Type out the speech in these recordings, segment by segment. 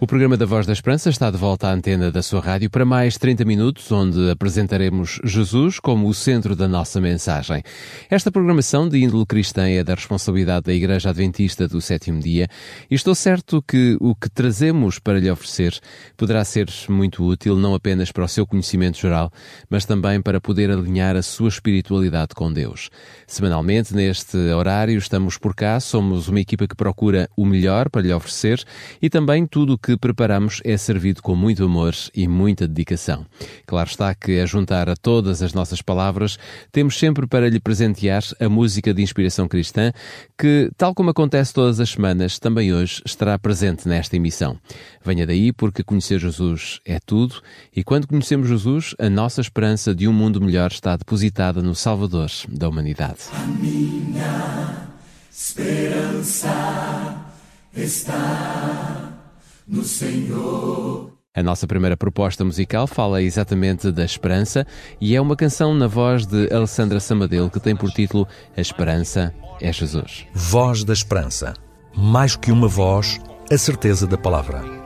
O programa da Voz da Esperança está de volta à antena da sua rádio para mais 30 minutos, onde apresentaremos Jesus como o centro da nossa mensagem. Esta programação de índole cristã é da responsabilidade da Igreja Adventista do Sétimo Dia e estou certo que o que trazemos para lhe oferecer poderá ser muito útil não apenas para o seu conhecimento geral, mas também para poder alinhar a sua espiritualidade com Deus. Semanalmente, neste horário, estamos por cá, somos uma equipa que procura o melhor para lhe oferecer e também tudo o que preparamos é servido com muito amor e muita dedicação. Claro está que, a juntar a todas as nossas palavras, temos sempre para lhe presentear a música de inspiração cristã, que, tal como acontece todas as semanas, também hoje estará presente nesta emissão. Venha daí porque conhecer Jesus é tudo, e quando conhecemos Jesus, a nossa esperança de um mundo melhor está depositada no Salvador da humanidade. A minha esperança está no Senhor. A nossa primeira proposta musical fala exatamente da esperança e é uma canção na voz de Alessandra Samadeu que tem por título A Esperança é Jesus. Voz da Esperança. Mais que uma voz, a certeza da palavra.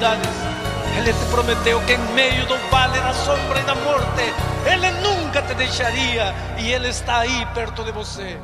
Dificuldades. Ele te prometeu que em meio do vale da sombra e da morte, Ele nunca te deixaria e Ele está aí perto de você.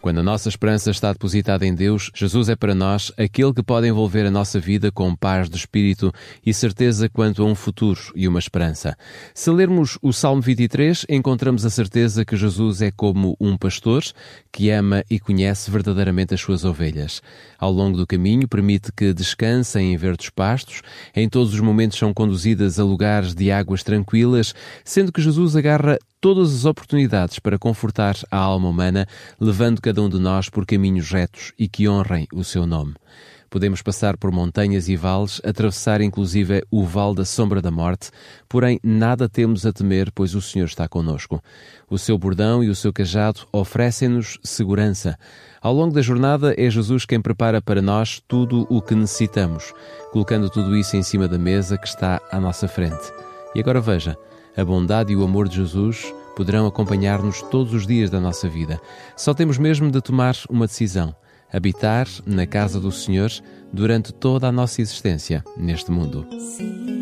Quando a nossa esperança está depositada em Deus, Jesus é para nós aquele que pode envolver a nossa vida com paz de espírito e certeza quanto a um futuro e uma esperança. Se lermos o Salmo 23, encontramos a certeza que Jesus é como um pastor que ama e conhece verdadeiramente as suas ovelhas. Ao longo do caminho, permite que descansem em verdes pastos, em todos os momentos são conduzidas a lugares de águas tranquilas, sendo que Jesus agarra todas as oportunidades para confortar a alma humana, levando cada um de nós por caminhos retos e que honrem o seu nome. Podemos passar por montanhas e vales, atravessar inclusive o vale da sombra da morte, porém nada temos a temer, pois o Senhor está conosco. O seu bordão e o seu cajado oferecem-nos segurança. Ao longo da jornada é Jesus quem prepara para nós tudo o que necessitamos, colocando tudo isso em cima da mesa que está à nossa frente. E agora veja, a bondade e o amor de Jesus poderão acompanhar-nos todos os dias da nossa vida. Só temos mesmo de tomar uma decisão: habitar na casa do Senhor durante toda a nossa existência neste mundo. Por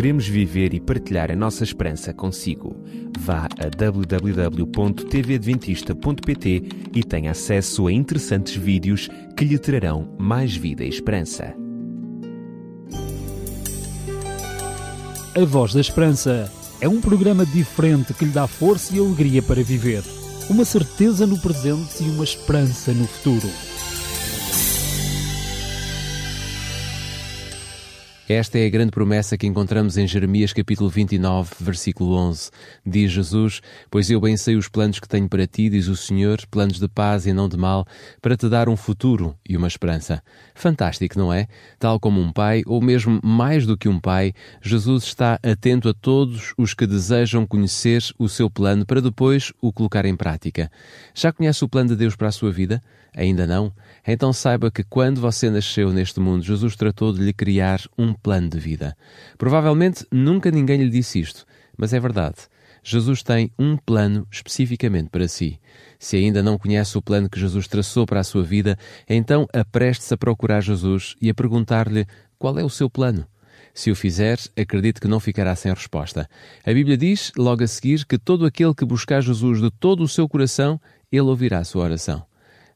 Queremos viver e partilhar a nossa esperança consigo. Vá a www.tvadventista.pt e tenha acesso a interessantes vídeos que lhe trarão mais vida e esperança. A Voz da Esperança é um programa diferente que lhe dá força e alegria para viver. Uma certeza no presente e uma esperança no futuro. Esta é a grande promessa que encontramos em Jeremias capítulo 29, versículo 11. Diz Jesus: Pois eu bem sei os planos que tenho para ti, diz o Senhor, planos de paz e não de mal, para te dar um futuro e uma esperança. Fantástico, não é? Tal como um pai, ou mesmo mais do que um pai, Jesus está atento a todos os que desejam conhecer o seu plano para depois o colocar em prática. Já conhece o plano de Deus para a sua vida? Ainda não? Então saiba que quando você nasceu neste mundo, Jesus tratou de lhe criar um plano de vida. Provavelmente nunca ninguém lhe disse isto, mas é verdade. Jesus tem um plano especificamente para si. Se ainda não conhece o plano que Jesus traçou para a sua vida, então apreste-se a procurar Jesus e a perguntar-lhe qual é o seu plano. Se o fizer, acredite que não ficará sem resposta. A Bíblia diz, logo a seguir, que todo aquele que buscar Jesus de todo o seu coração, ele ouvirá a sua oração.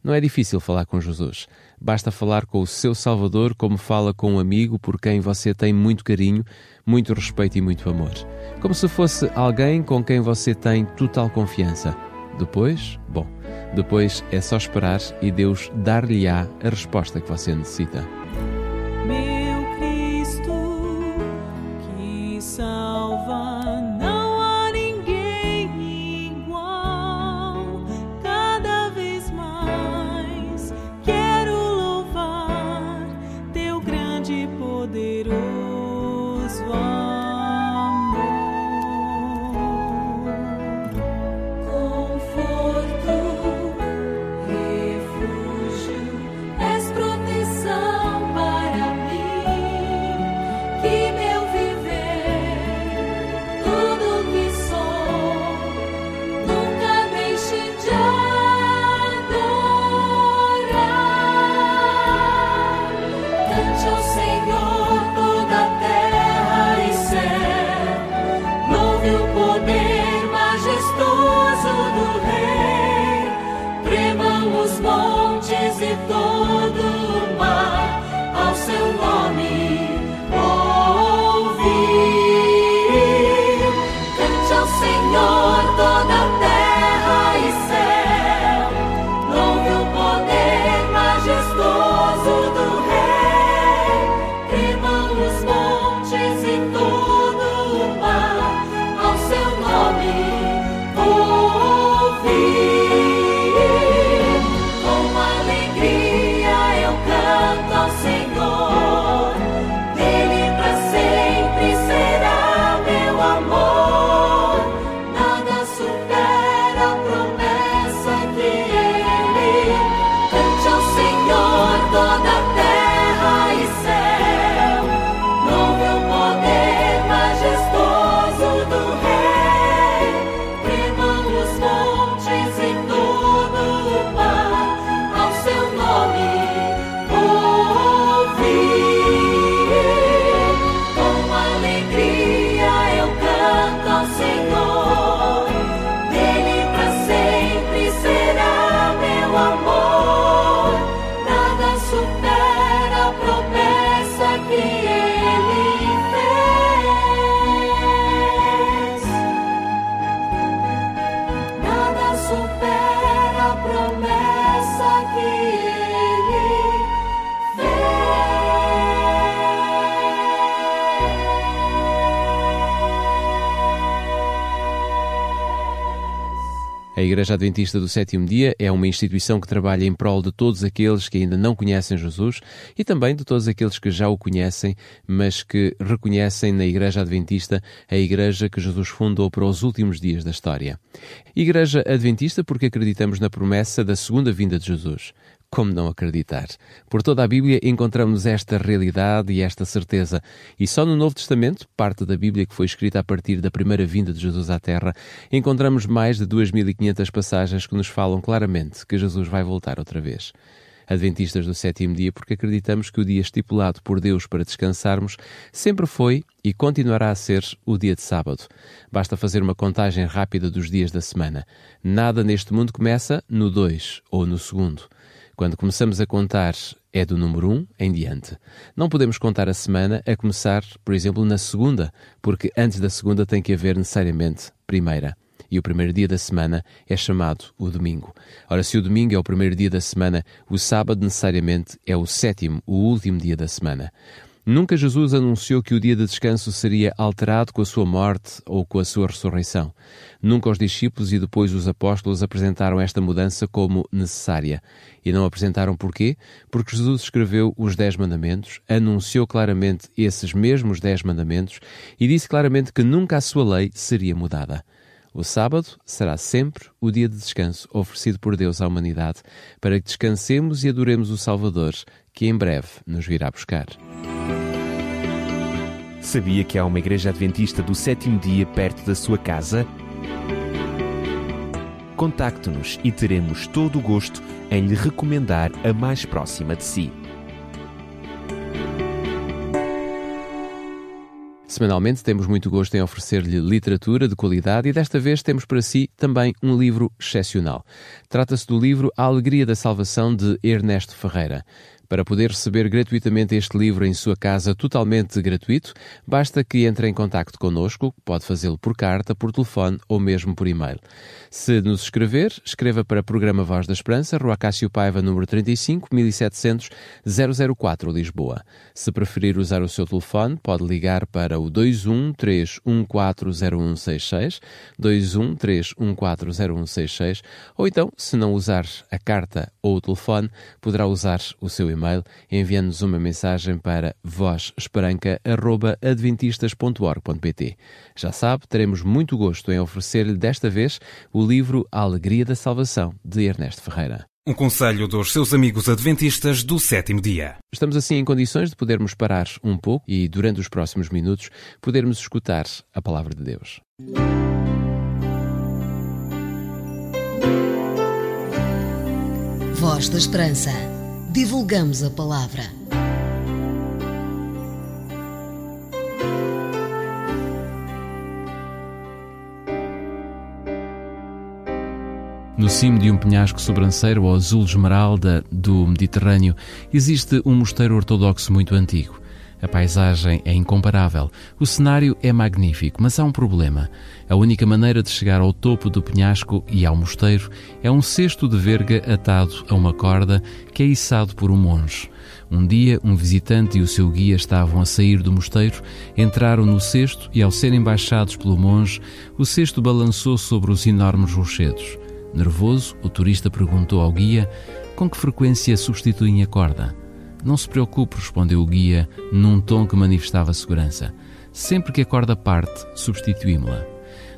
Não é difícil falar com Jesus. Basta falar com o seu Salvador como fala com um amigo por quem você tem muito carinho, muito respeito e muito amor. Como se fosse alguém com quem você tem total confiança. Depois, bom, depois é só esperar e Deus dar-lhe-á a resposta que você necessita. Igreja Adventista do Sétimo Dia é uma instituição que trabalha em prol de todos aqueles que ainda não conhecem Jesus e também de todos aqueles que já o conhecem, mas que reconhecem na Igreja Adventista a Igreja que Jesus fundou para os últimos dias da história. Igreja Adventista porque acreditamos na promessa da segunda vinda de Jesus. Como não acreditar? Por toda a Bíblia encontramos esta realidade e esta certeza. E só no Novo Testamento, parte da Bíblia que foi escrita a partir da primeira vinda de Jesus à Terra, encontramos mais de 2.500 passagens que nos falam claramente que Jesus vai voltar outra vez. adventistas do sétimo dia porque acreditamos que o dia estipulado por Deus para descansarmos sempre foi e continuará a ser o dia de sábado. Basta fazer uma contagem rápida dos dias da semana. Nada neste mundo começa no 2 ou no segundo. Quando começamos a contar, é do número 1 um em diante. Não podemos contar a semana a começar, por exemplo, na segunda, porque antes da segunda tem que haver necessariamente primeira e o primeiro dia da semana é chamado o domingo. Ora, se o domingo é o primeiro dia da semana, o sábado necessariamente é o sétimo, o último dia da semana. Nunca Jesus anunciou que o dia de descanso seria alterado com a sua morte ou com a sua ressurreição. Nunca os discípulos e depois os apóstolos apresentaram esta mudança como necessária. E não apresentaram porquê? Porque Jesus escreveu os Dez Mandamentos, anunciou claramente esses mesmos Dez Mandamentos e disse claramente que nunca a sua lei seria mudada. O sábado será sempre o dia de descanso oferecido por Deus à humanidade para que descansemos e adoremos o Salvador, que em breve nos virá buscar. Sabia que há uma igreja adventista do sétimo dia perto da sua casa? Contacte-nos e teremos todo o gosto em lhe recomendar a mais próxima de si. Semanalmente temos muito gosto em oferecer-lhe literatura de qualidade e desta vez temos para si também um livro excepcional. Trata-se do livro A Alegria da Salvação de Ernesto Ferreira. Para poder receber gratuitamente este livro em sua casa totalmente gratuito, basta que entre em contato connosco, pode fazê-lo por carta, por telefone ou mesmo por e-mail. Se nos escrever, escreva para Programa Voz da Esperança, Rua Cássio Paiva, número 35, 1700 004, Lisboa. Se preferir usar o seu telefone, pode ligar para o 213140166, 213140166, ou então, se não usar a carta ou o telefone, poderá usar o seu e-mail enviando-nos uma mensagem para vozesperanca.adventistas.org.pt. Já sabe, teremos muito gosto em oferecer-lhe desta vez o livro A Alegria da Salvação, de Ernesto Ferreira. Um conselho dos seus amigos adventistas do sétimo dia. Estamos assim em condições de podermos parar um pouco e, durante os próximos minutos, podermos escutar a palavra de Deus. Voz da Esperança. Divulgamos a palavra. No cimo de um penhasco sobranceiro ao azul esmeralda do Mediterrâneo existe um mosteiro ortodoxo muito antigo. A paisagem é incomparável, o cenário é magnífico, mas há um problema. A única maneira de chegar ao topo do penhasco e ao mosteiro é um cesto de verga atado a uma corda que é içado por um monge. Um dia, um visitante e o seu guia estavam a sair do mosteiro, entraram no cesto e, ao serem baixados pelo monge, o cesto balançou sobre os enormes rochedos. Nervoso, o turista perguntou ao guia com que frequência substituem a corda. Não se preocupe, respondeu o guia, num tom que manifestava segurança. Sempre que a corda parte, substituímos-la.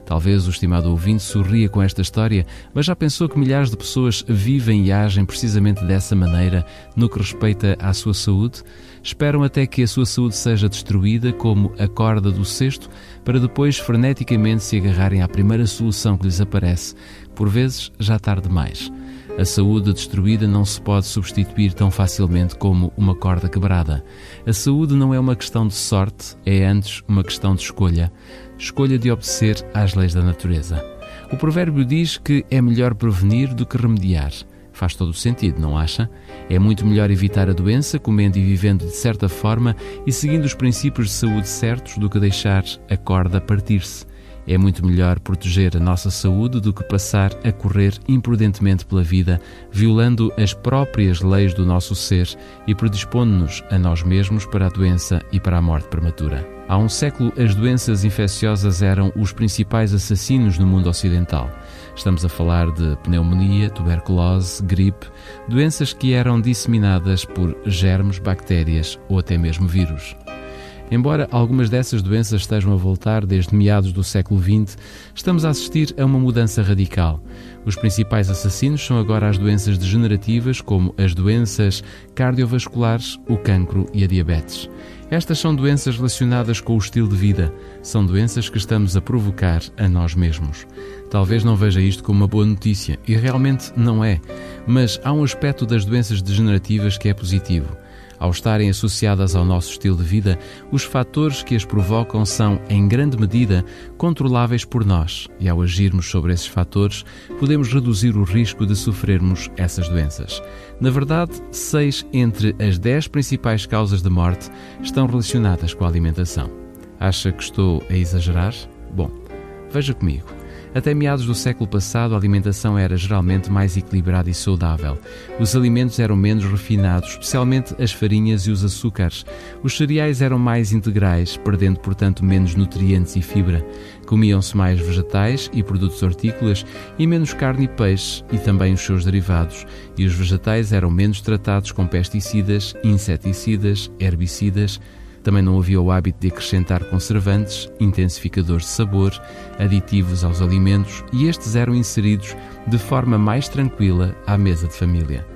Talvez o estimado ouvinte sorria com esta história, mas já pensou que milhares de pessoas vivem e agem precisamente dessa maneira no que respeita à sua saúde? Esperam até que a sua saúde seja destruída, como a corda do cesto, para depois freneticamente se agarrarem à primeira solução que lhes aparece, por vezes já tarde demais. A saúde destruída não se pode substituir tão facilmente como uma corda quebrada. A saúde não é uma questão de sorte, é antes uma questão de escolha. Escolha de obedecer às leis da natureza. O provérbio diz que é melhor prevenir do que remediar. Faz todo o sentido, não acha? É muito melhor evitar a doença comendo e vivendo de certa forma e seguindo os princípios de saúde certos do que deixar a corda partir-se. É muito melhor proteger a nossa saúde do que passar a correr imprudentemente pela vida, violando as próprias leis do nosso ser e predispondo-nos a nós mesmos para a doença e para a morte prematura. Há um século, as doenças infecciosas eram os principais assassinos no mundo ocidental. Estamos a falar de pneumonia, tuberculose, gripe, doenças que eram disseminadas por germes, bactérias ou até mesmo vírus. Embora algumas dessas doenças estejam a voltar desde meados do século XX, estamos a assistir a uma mudança radical. Os principais assassinos são agora as doenças degenerativas, como as doenças cardiovasculares, o cancro e a diabetes. Estas são doenças relacionadas com o estilo de vida, são doenças que estamos a provocar a nós mesmos. Talvez não veja isto como uma boa notícia, e realmente não é, mas há um aspecto das doenças degenerativas que é positivo. Ao estarem associadas ao nosso estilo de vida, os fatores que as provocam são, em grande medida, controláveis por nós, e ao agirmos sobre esses fatores, podemos reduzir o risco de sofrermos essas doenças. Na verdade, seis entre as dez principais causas de morte estão relacionadas com a alimentação. Acha que estou a exagerar? Bom, veja comigo. Até meados do século passado, a alimentação era geralmente mais equilibrada e saudável. Os alimentos eram menos refinados, especialmente as farinhas e os açúcares. Os cereais eram mais integrais, perdendo, portanto, menos nutrientes e fibra. Comiam-se mais vegetais e produtos hortícolas e menos carne e peixe e também os seus derivados. E os vegetais eram menos tratados com pesticidas, inseticidas, herbicidas, também não havia o hábito de acrescentar conservantes, intensificadores de sabor, aditivos aos alimentos e estes eram inseridos de forma mais tranquila à mesa de família.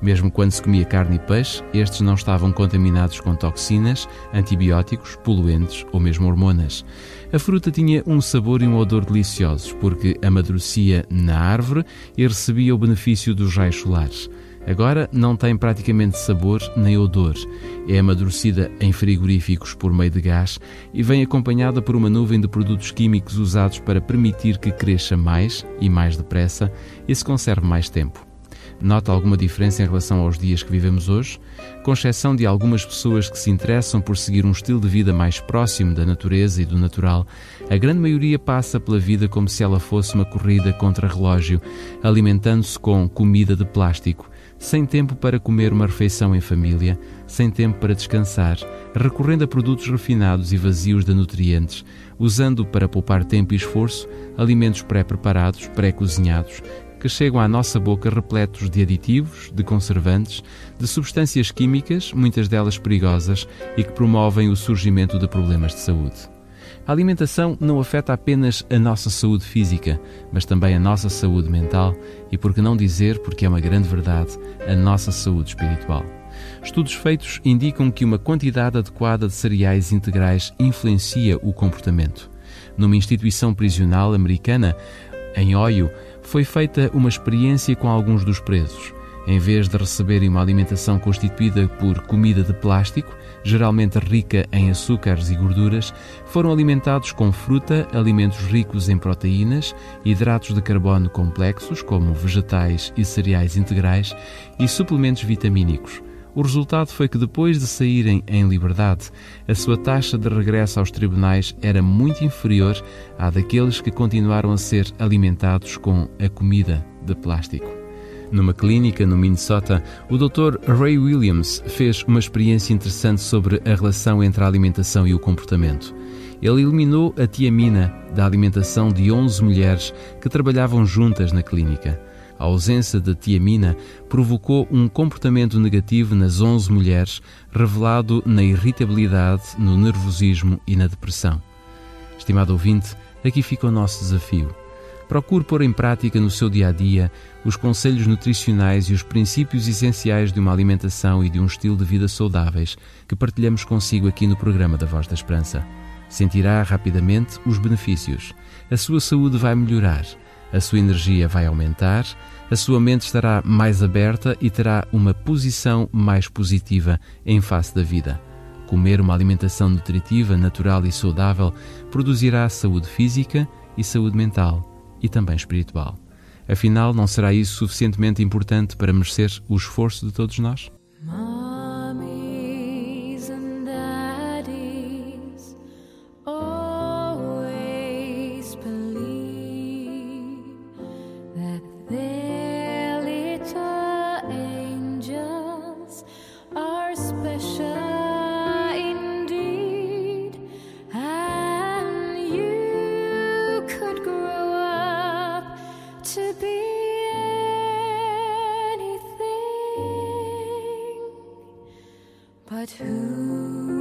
Mesmo quando se comia carne e peixe, estes não estavam contaminados com toxinas, antibióticos, poluentes ou mesmo hormonas. A fruta tinha um sabor e um odor deliciosos porque amadurecia na árvore e recebia o benefício dos raios solares. Agora não tem praticamente sabor nem odor. É amadurecida em frigoríficos por meio de gás e vem acompanhada por uma nuvem de produtos químicos usados para permitir que cresça mais e mais depressa e se conserve mais tempo. Nota alguma diferença em relação aos dias que vivemos hoje? Com exceção de algumas pessoas que se interessam por seguir um estilo de vida mais próximo da natureza e do natural, a grande maioria passa pela vida como se ela fosse uma corrida contra relógio, alimentando-se com comida de plástico sem tempo para comer uma refeição em família, sem tempo para descansar, recorrendo a produtos refinados e vazios de nutrientes, usando para poupar tempo e esforço alimentos pré-preparados, pré-cozinhados, que chegam à nossa boca repletos de aditivos, de conservantes, de substâncias químicas, muitas delas perigosas, e que promovem o surgimento de problemas de saúde. A alimentação não afeta apenas a nossa saúde física, mas também a nossa saúde mental e, por que não dizer, porque é uma grande verdade, a nossa saúde espiritual. Estudos feitos indicam que uma quantidade adequada de cereais integrais influencia o comportamento. Numa instituição prisional americana, em Ohio, foi feita uma experiência com alguns dos presos. Em vez de receberem uma alimentação constituída por comida de plástico, geralmente rica em açúcares e gorduras, foram alimentados com fruta, alimentos ricos em proteínas, hidratos de carbono complexos, como vegetais e cereais integrais, e suplementos vitamínicos. O resultado foi que depois de saírem em liberdade, a sua taxa de regresso aos tribunais era muito inferior à daqueles que continuaram a ser alimentados com a comida de plástico. Numa clínica no Minnesota, o Dr. Ray Williams fez uma experiência interessante sobre a relação entre a alimentação e o comportamento. Ele eliminou a tiamina da alimentação de 11 mulheres que trabalhavam juntas na clínica. A ausência de tiamina provocou um comportamento negativo nas 11 mulheres, revelado na irritabilidade, no nervosismo e na depressão. Estimado ouvinte, aqui fica o nosso desafio. Procure pôr em prática no seu dia a dia os conselhos nutricionais e os princípios essenciais de uma alimentação e de um estilo de vida saudáveis que partilhamos consigo aqui no programa da Voz da Esperança. Sentirá rapidamente os benefícios. A sua saúde vai melhorar, a sua energia vai aumentar, a sua mente estará mais aberta e terá uma posição mais positiva em face da vida. Comer uma alimentação nutritiva, natural e saudável produzirá saúde física e saúde mental e também espiritual. Afinal, não será isso suficientemente importante para merecer o esforço de todos nós? Anything but who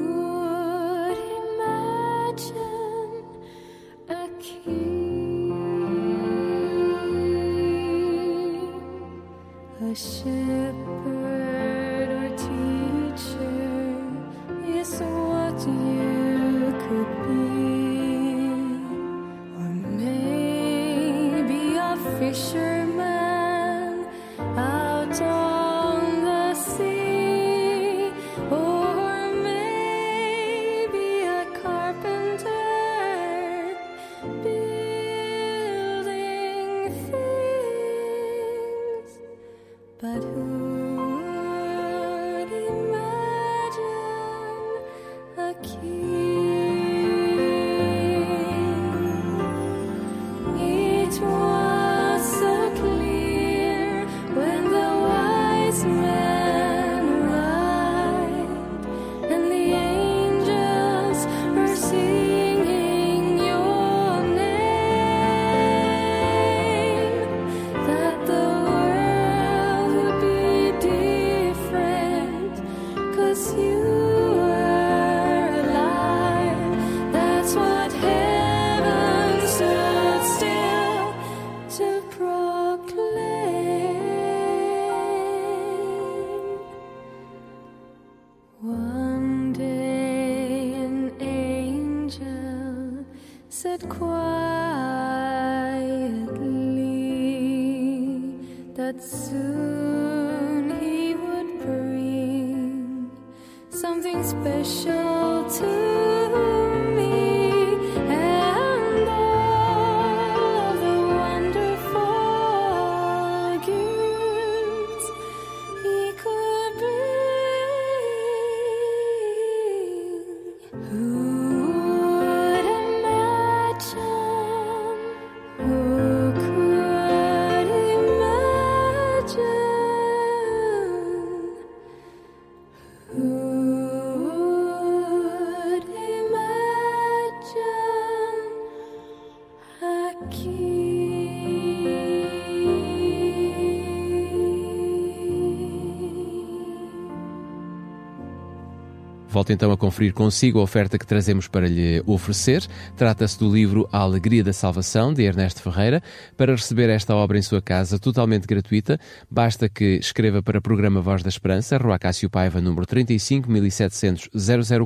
Volto então a conferir consigo a oferta que trazemos para lhe oferecer. Trata-se do livro A Alegria da Salvação, de Ernesto Ferreira. Para receber esta obra em sua casa, totalmente gratuita, basta que escreva para o programa Voz da Esperança, Rua Cássio Paiva, número 35700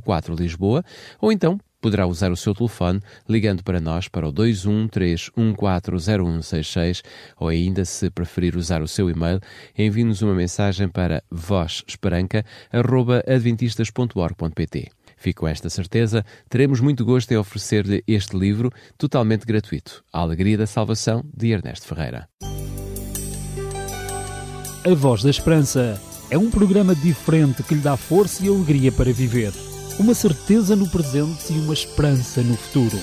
004, Lisboa, ou então poderá usar o seu telefone ligando para nós para o 213140166 ou ainda, se preferir usar o seu e-mail, envie-nos uma mensagem para vozesperanca.adventistas.org.pt. Fico com esta certeza, teremos muito gosto em oferecer-lhe este livro totalmente gratuito, A Alegria da Salvação, de Ernesto Ferreira. A Voz da Esperança é um programa diferente que lhe dá força e alegria para viver. Uma certeza no presente e uma esperança no futuro.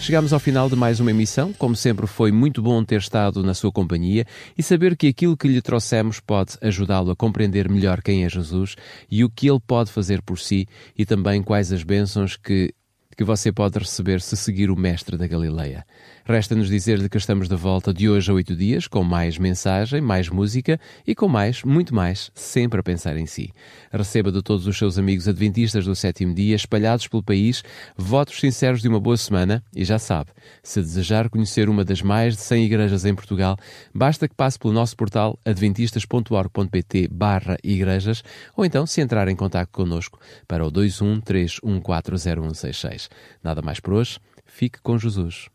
Chegamos ao final de mais uma emissão. Como sempre, foi muito bom ter estado na sua companhia e saber que aquilo que lhe trouxemos pode ajudá-lo a compreender melhor quem é Jesus e o que ele pode fazer por si e também quais as bênçãos que, que você pode receber se seguir o Mestre da Galileia. Resta-nos dizer-lhe que estamos de volta de hoje a oito dias com mais mensagem, mais música e com mais, muito mais, sempre a pensar em si. Receba de todos os seus amigos adventistas do sétimo dia, espalhados pelo país, votos sinceros de uma boa semana e já sabe, se desejar conhecer uma das mais de 100 igrejas em Portugal, basta que passe pelo nosso portal adventistas.org.pt barra igrejas ou então se entrar em contato connosco para o 213140166. Nada mais por hoje, fique com Jesus.